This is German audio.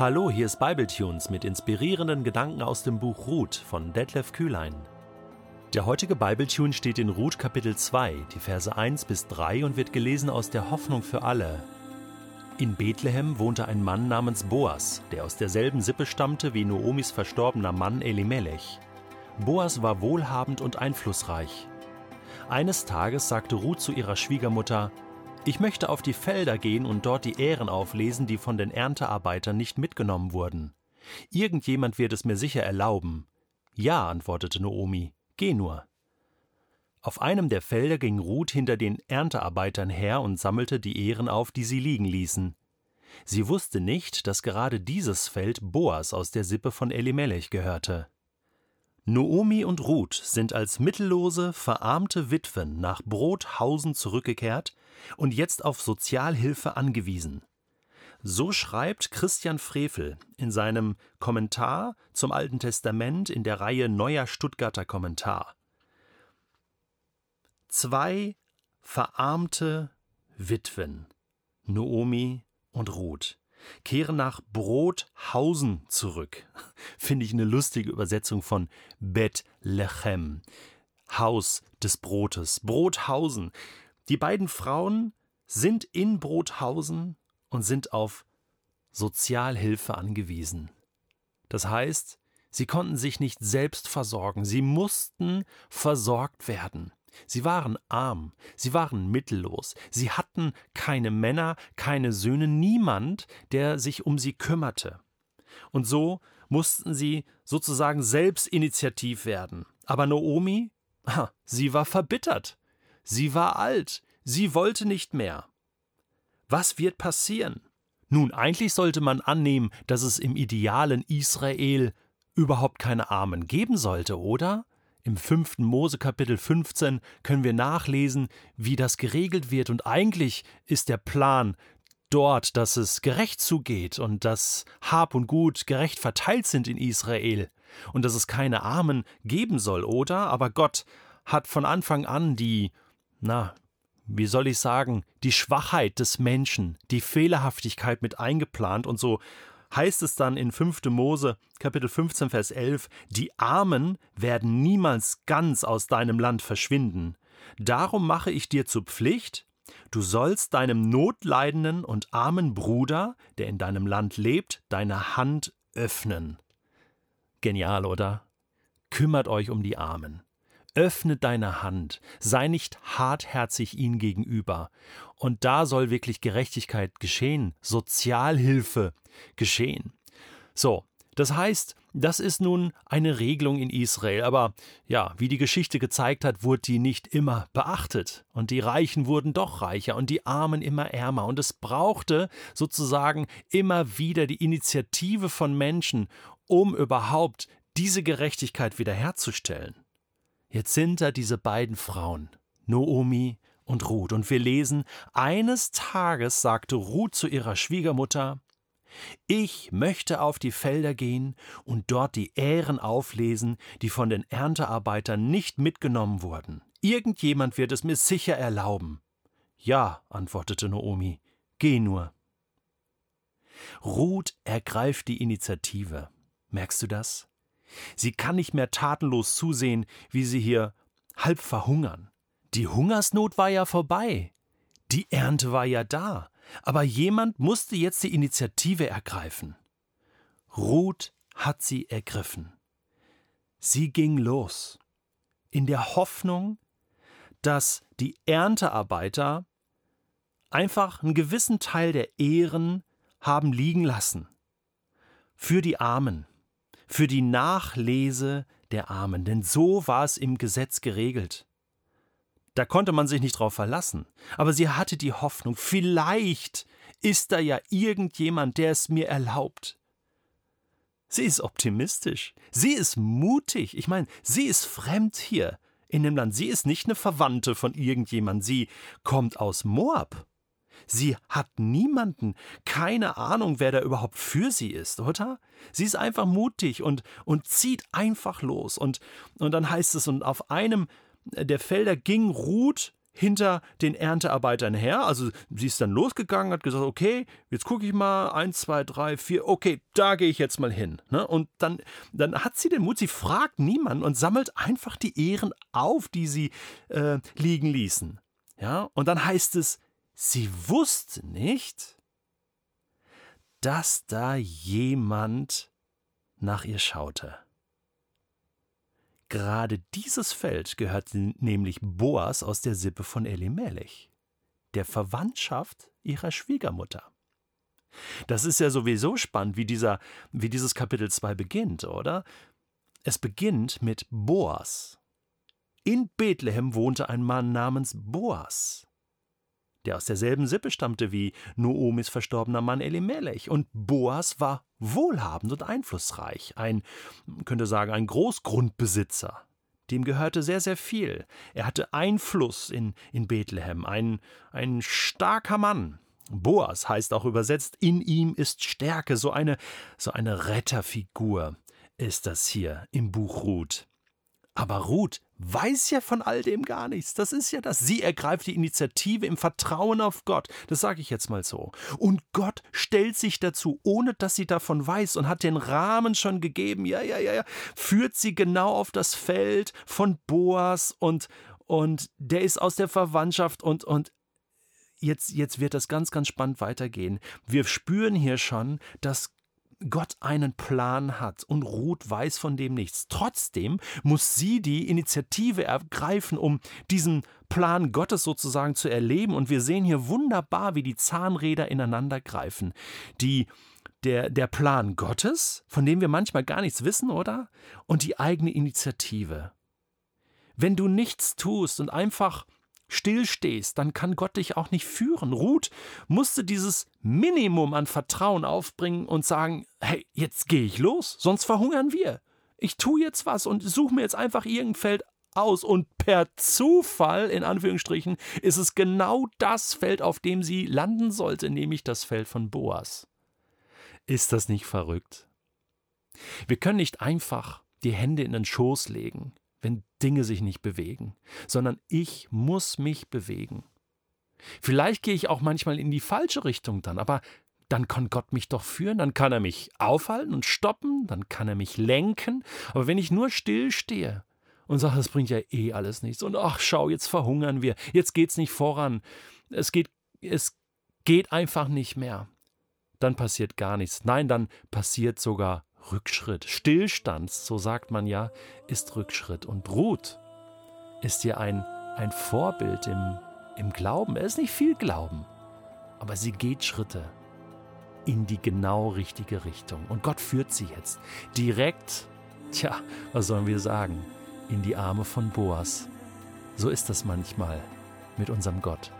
Hallo, hier ist Bibletunes mit inspirierenden Gedanken aus dem Buch Ruth von Detlef Kühlein. Der heutige Bibletune steht in Ruth Kapitel 2, die Verse 1 bis 3 und wird gelesen aus der Hoffnung für alle. In Bethlehem wohnte ein Mann namens Boas, der aus derselben Sippe stammte wie Noomis verstorbener Mann Elimelech. Boas war wohlhabend und einflussreich. Eines Tages sagte Ruth zu ihrer Schwiegermutter: ich möchte auf die Felder gehen und dort die Ähren auflesen, die von den Erntearbeitern nicht mitgenommen wurden. Irgendjemand wird es mir sicher erlauben. Ja, antwortete Noomi, geh nur. Auf einem der Felder ging Ruth hinter den Erntearbeitern her und sammelte die Ähren auf, die sie liegen ließen. Sie wusste nicht, dass gerade dieses Feld Boas aus der Sippe von Elimelech gehörte. Noomi und Ruth sind als mittellose, verarmte Witwen nach Brothausen zurückgekehrt und jetzt auf Sozialhilfe angewiesen. So schreibt Christian Frevel in seinem Kommentar zum Alten Testament in der Reihe Neuer Stuttgarter Kommentar. Zwei verarmte Witwen, Noomi und Ruth, kehren nach Brothausen zurück. Finde ich eine lustige Übersetzung von Bethlehem. Haus des Brotes. Brothausen. Die beiden Frauen sind in Brothausen und sind auf Sozialhilfe angewiesen. Das heißt, sie konnten sich nicht selbst versorgen, sie mussten versorgt werden. Sie waren arm, sie waren mittellos, sie hatten keine Männer, keine Söhne, niemand, der sich um sie kümmerte. Und so mussten sie sozusagen selbstinitiativ werden. Aber Naomi, sie war verbittert, sie war alt, sie wollte nicht mehr. Was wird passieren? Nun, eigentlich sollte man annehmen, dass es im idealen Israel überhaupt keine Armen geben sollte, oder? Im fünften Mose Kapitel 15 können wir nachlesen, wie das geregelt wird, und eigentlich ist der Plan dort, dass es gerecht zugeht und dass Hab und Gut gerecht verteilt sind in Israel und dass es keine Armen geben soll, oder? Aber Gott hat von Anfang an die, na, wie soll ich sagen, die Schwachheit des Menschen, die Fehlerhaftigkeit mit eingeplant und so heißt es dann in 5. Mose Kapitel 15 Vers 11, die Armen werden niemals ganz aus deinem Land verschwinden. Darum mache ich dir zur Pflicht, du sollst deinem notleidenden und armen Bruder, der in deinem Land lebt, deine Hand öffnen. Genial, oder? Kümmert euch um die Armen. Öffne deine Hand, sei nicht hartherzig ihnen gegenüber. Und da soll wirklich Gerechtigkeit geschehen, Sozialhilfe geschehen. So, das heißt, das ist nun eine Regelung in Israel, aber ja, wie die Geschichte gezeigt hat, wurde die nicht immer beachtet. Und die Reichen wurden doch reicher und die Armen immer ärmer. Und es brauchte sozusagen immer wieder die Initiative von Menschen, um überhaupt diese Gerechtigkeit wiederherzustellen. Jetzt sind da diese beiden Frauen, Noomi und Ruth, und wir lesen, eines Tages sagte Ruth zu ihrer Schwiegermutter, ich möchte auf die Felder gehen und dort die Ähren auflesen, die von den Erntearbeitern nicht mitgenommen wurden. Irgendjemand wird es mir sicher erlauben. Ja, antwortete Noomi, geh nur. Ruth ergreift die Initiative. Merkst du das? Sie kann nicht mehr tatenlos zusehen, wie sie hier halb verhungern. Die Hungersnot war ja vorbei. Die Ernte war ja da. Aber jemand musste jetzt die Initiative ergreifen. Ruth hat sie ergriffen. Sie ging los, in der Hoffnung, dass die Erntearbeiter einfach einen gewissen Teil der Ehren haben liegen lassen. Für die Armen, für die Nachlese der Armen, denn so war es im Gesetz geregelt. Da konnte man sich nicht drauf verlassen, aber sie hatte die Hoffnung, vielleicht ist da ja irgendjemand, der es mir erlaubt. Sie ist optimistisch, sie ist mutig, ich meine, sie ist fremd hier in dem Land, sie ist nicht eine Verwandte von irgendjemand, sie kommt aus Moab. Sie hat niemanden, keine Ahnung, wer da überhaupt für sie ist, oder? Sie ist einfach mutig und, und zieht einfach los. Und, und dann heißt es, und auf einem der Felder ging Ruth hinter den Erntearbeitern her. Also sie ist dann losgegangen, hat gesagt, okay, jetzt gucke ich mal, eins, zwei, drei, vier, okay, da gehe ich jetzt mal hin. Ne? Und dann, dann hat sie den Mut, sie fragt niemanden und sammelt einfach die Ehren auf, die sie äh, liegen ließen. Ja, und dann heißt es, sie wusste nicht, dass da jemand nach ihr schaute. Gerade dieses Feld gehörte nämlich Boas aus der Sippe von Elimelech, der Verwandtschaft ihrer Schwiegermutter. Das ist ja sowieso spannend, wie, dieser, wie dieses Kapitel 2 beginnt, oder? Es beginnt mit Boas. In Bethlehem wohnte ein Mann namens Boas der aus derselben Sippe stammte wie Noomis verstorbener Mann Elimelech. Und Boas war wohlhabend und einflussreich, ein, könnte sagen, ein Großgrundbesitzer. Dem gehörte sehr, sehr viel. Er hatte Einfluss in, in Bethlehem, ein, ein starker Mann. Boas heißt auch übersetzt, in ihm ist Stärke, so eine, so eine Retterfigur ist das hier im Buch Ruth. Aber Ruth weiß ja von all dem gar nichts. Das ist ja das. Sie ergreift die Initiative im Vertrauen auf Gott. Das sage ich jetzt mal so. Und Gott stellt sich dazu, ohne dass sie davon weiß und hat den Rahmen schon gegeben. Ja, ja, ja, ja. Führt sie genau auf das Feld von Boas und, und der ist aus der Verwandtschaft und, und jetzt, jetzt wird das ganz, ganz spannend weitergehen. Wir spüren hier schon, dass Gott einen Plan hat und Ruth weiß von dem nichts. Trotzdem muss sie die Initiative ergreifen, um diesen Plan Gottes sozusagen zu erleben. Und wir sehen hier wunderbar, wie die Zahnräder ineinander greifen. Die der, der Plan Gottes, von dem wir manchmal gar nichts wissen, oder? Und die eigene Initiative. Wenn du nichts tust und einfach stillstehst, dann kann Gott dich auch nicht führen. Ruth musste dieses Minimum an Vertrauen aufbringen und sagen, hey, jetzt gehe ich los, sonst verhungern wir. Ich tue jetzt was und suche mir jetzt einfach irgendein Feld aus und per Zufall, in Anführungsstrichen, ist es genau das Feld, auf dem sie landen sollte, nämlich das Feld von Boas. Ist das nicht verrückt? Wir können nicht einfach die Hände in den Schoß legen wenn Dinge sich nicht bewegen, sondern ich muss mich bewegen. Vielleicht gehe ich auch manchmal in die falsche Richtung dann, aber dann kann Gott mich doch führen, dann kann er mich aufhalten und stoppen, dann kann er mich lenken. Aber wenn ich nur still stehe und sage, das bringt ja eh alles nichts und ach schau, jetzt verhungern wir, jetzt geht's nicht voran, es geht, es geht einfach nicht mehr, dann passiert gar nichts. Nein, dann passiert sogar Rückschritt. Stillstand, so sagt man ja, ist Rückschritt. Und Ruth ist hier ein, ein Vorbild im, im Glauben. Er ist nicht viel Glauben, aber sie geht Schritte in die genau richtige Richtung. Und Gott führt sie jetzt direkt, tja, was sollen wir sagen, in die Arme von Boas. So ist das manchmal mit unserem Gott.